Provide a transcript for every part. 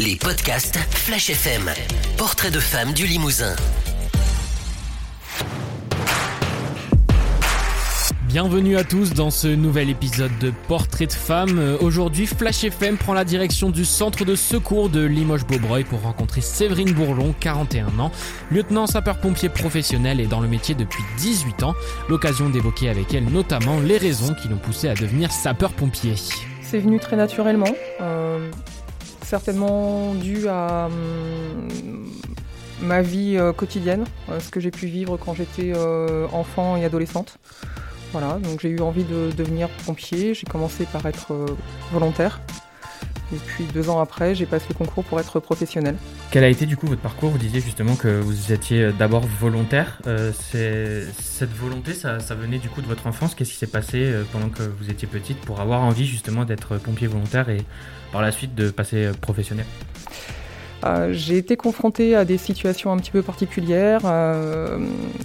les podcasts Flash FM. Portrait de femme du Limousin. Bienvenue à tous dans ce nouvel épisode de Portrait de femme. Aujourd'hui, Flash FM prend la direction du centre de secours de Limoges-Beaubreuil pour rencontrer Séverine Bourlon, 41 ans, lieutenant sapeur-pompier professionnel et dans le métier depuis 18 ans. L'occasion d'évoquer avec elle notamment les raisons qui l'ont poussé à devenir sapeur-pompier. C'est venu très naturellement, euh, certainement dû à hum, ma vie euh, quotidienne, euh, ce que j'ai pu vivre quand j'étais euh, enfant et adolescente. Voilà, donc j'ai eu envie de devenir pompier. J'ai commencé par être volontaire. Et puis deux ans après, j'ai passé le concours pour être professionnel. Quel a été du coup votre parcours? Vous disiez justement que vous étiez d'abord volontaire. Euh, cette volonté, ça, ça venait du coup de votre enfance. Qu'est-ce qui s'est passé euh, pendant que vous étiez petite pour avoir envie justement d'être pompier volontaire et par la suite de passer euh, professionnel? Euh, j'ai été confrontée à des situations un petit peu particulières, euh,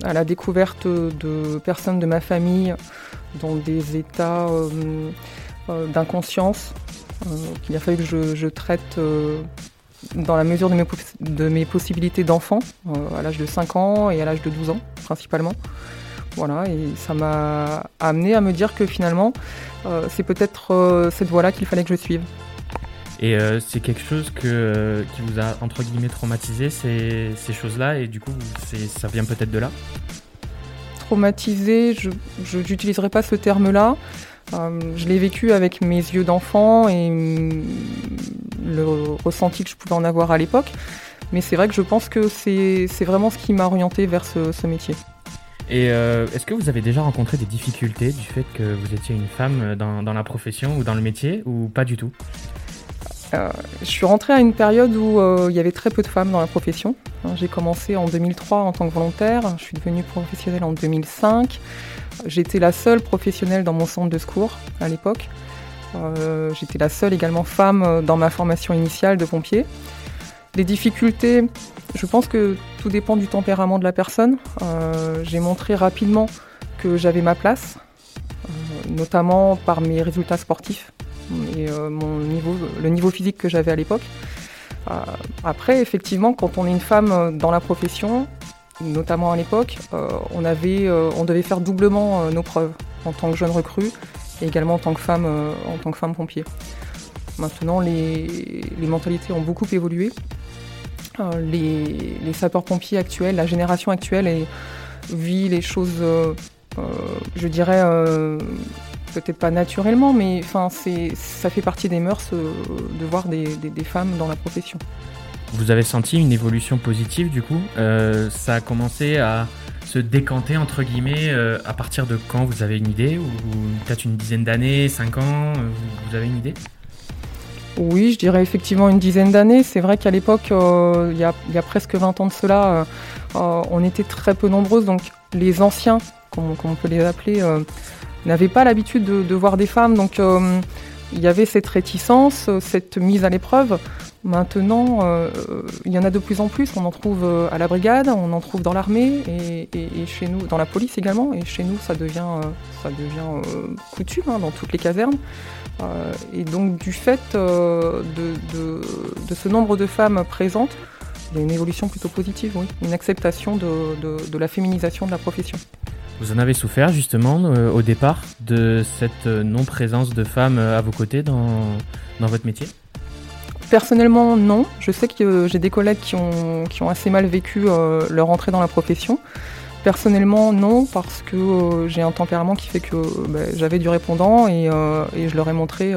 à la découverte de personnes de ma famille dans des états euh, euh, d'inconscience euh, qu'il a fallu que je, je traite euh, dans la mesure de mes, de mes possibilités d'enfant, euh, à l'âge de 5 ans et à l'âge de 12 ans principalement. Voilà, et ça m'a amené à me dire que finalement, euh, c'est peut-être euh, cette voie-là qu'il fallait que je suive. Et euh, c'est quelque chose que, euh, qui vous a entre guillemets traumatisé ces, ces choses-là et du coup ça vient peut-être de là? Traumatisée, je n'utiliserai pas ce terme-là. Euh, je l'ai vécu avec mes yeux d'enfant et le ressenti que je pouvais en avoir à l'époque. Mais c'est vrai que je pense que c'est vraiment ce qui m'a orienté vers ce, ce métier. Et euh, est-ce que vous avez déjà rencontré des difficultés du fait que vous étiez une femme dans, dans la profession ou dans le métier ou pas du tout? Euh, je suis rentrée à une période où euh, il y avait très peu de femmes dans la profession. Hein, J'ai commencé en 2003 en tant que volontaire, je suis devenue professionnelle en 2005. J'étais la seule professionnelle dans mon centre de secours à l'époque. Euh, J'étais la seule également femme dans ma formation initiale de pompier. Les difficultés, je pense que tout dépend du tempérament de la personne. J'ai montré rapidement que j'avais ma place, notamment par mes résultats sportifs et euh, mon niveau, le niveau physique que j'avais à l'époque. Euh, après, effectivement, quand on est une femme euh, dans la profession, notamment à l'époque, on, on devait faire doublement nos preuves en tant que jeune recrue et également en tant que femme, en tant que femme pompier. Maintenant, les, les mentalités ont beaucoup évolué. Les, les sapeurs-pompiers actuels, la génération actuelle vit les choses, je dirais, peut-être pas naturellement, mais enfin, c'est, ça fait partie des mœurs euh, de voir des, des- des femmes dans la profession. Vous avez senti une évolution positive du coup Euh, Ça a commencé à se décanter entre guillemets euh, à partir de quand vous avez une idée ou peut-être une dizaine d'années, 5 ans, vous, vous avez une idée? Oui, je dirais effectivement une dizaine d'années. C'est vrai qu'à l'époque, euh, il y, a, il y a presque 20 ans de cela, euh, on était très peu nombreuses, donc les anciens, comme, comme on peut les appeler, euh, n'avaient pas l'habitude de, voir des femmes, donc euh, il y avait cette réticence, euh, cette mise à l'épreuve. Maintenant, euh, il y en a de plus en plus. On en trouve à la brigade, on en trouve dans l'armée et, chez nous, dans la police également. Et chez nous, ça devient, coutume hein, dans toutes les casernes. Et donc, du fait de, ce nombre de femmes présentes, il y a une évolution plutôt positive, oui. Une acceptation de la féminisation de la profession. Vous en avez souffert justement euh, au départ de cette euh, non-présence de femmes euh, à vos côtés dans, votre métier? Personnellement, non. Je sais que j'ai des collègues qui ont, assez mal vécu leur entrée dans la profession. Personnellement, non, parce que j'ai un tempérament qui fait que ben, j'avais du répondant et, je leur ai montré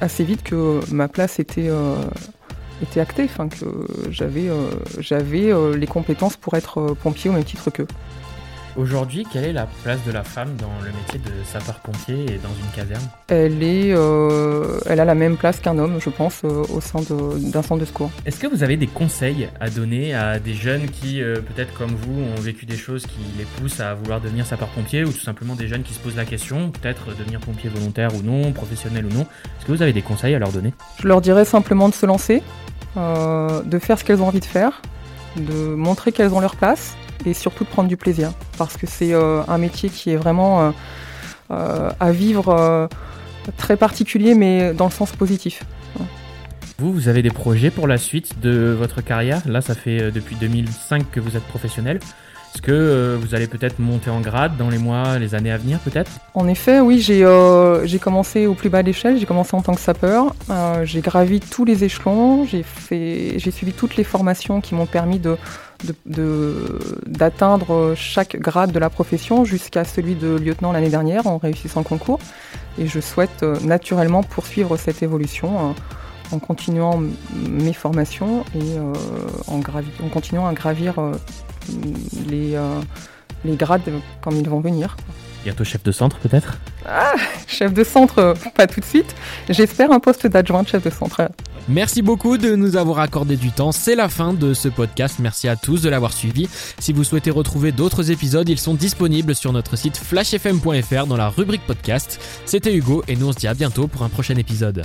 assez vite que ma place était, était que j'avais les compétences pour être pompier au même titre qu'eux. Aujourd'hui, quelle est la place de la femme dans le métier de sapeur-pompier et dans une caserne? Elle, est, euh, elle a la même place qu'un homme, je pense, euh, au sein d'un centre de secours. Est-ce que vous avez des conseils à donner à des jeunes qui, euh, peut-être comme vous, ont vécu des choses qui les poussent à vouloir devenir sapeur-pompier ou tout simplement des jeunes qui se posent la question, peut-être devenir pompier volontaire ou non, professionnel ou non? Est-ce que vous avez des conseils à leur donner? Je leur dirais simplement de se lancer, de faire ce qu'elles ont envie de faire, de montrer qu'elles ont leur place et surtout de prendre du plaisir. Parce que c'est euh, un métier qui est vraiment euh, euh, à vivre très particulier mais dans le sens positif. Vous, vous avez des projets pour la suite de votre carrière? Là, ça fait depuis 2005 que vous êtes professionnel. Est-ce que euh, vous allez peut-être monter en grade dans les mois, les années à venir peut-être? En effet, oui, j'ai euh, commencé au plus bas de l'échelle, j'ai commencé en tant que sapeur, euh, j'ai gravi tous les échelons, j'ai suivi toutes les formations qui m'ont permis d'atteindre chaque grade de la profession jusqu'à celui de lieutenant l'année dernière en réussissant le concours. Et je souhaite naturellement poursuivre cette évolution en continuant mes formations et en, continuant à gravir les grades comme ils vont venir. Bientôt chef de centre peut-être? Ah, Chef de centre, euh, pas tout de suite. J'espère un poste d'adjoint de chef de centre. Merci beaucoup de nous avoir accordé du temps. C'est la fin de ce podcast. Merci à tous de l'avoir suivi. Si vous souhaitez retrouver d'autres épisodes, ils sont disponibles sur notre site flashfm.fr dans la rubrique podcast. C'était Hugo et nous on se dit à bientôt pour un prochain épisode.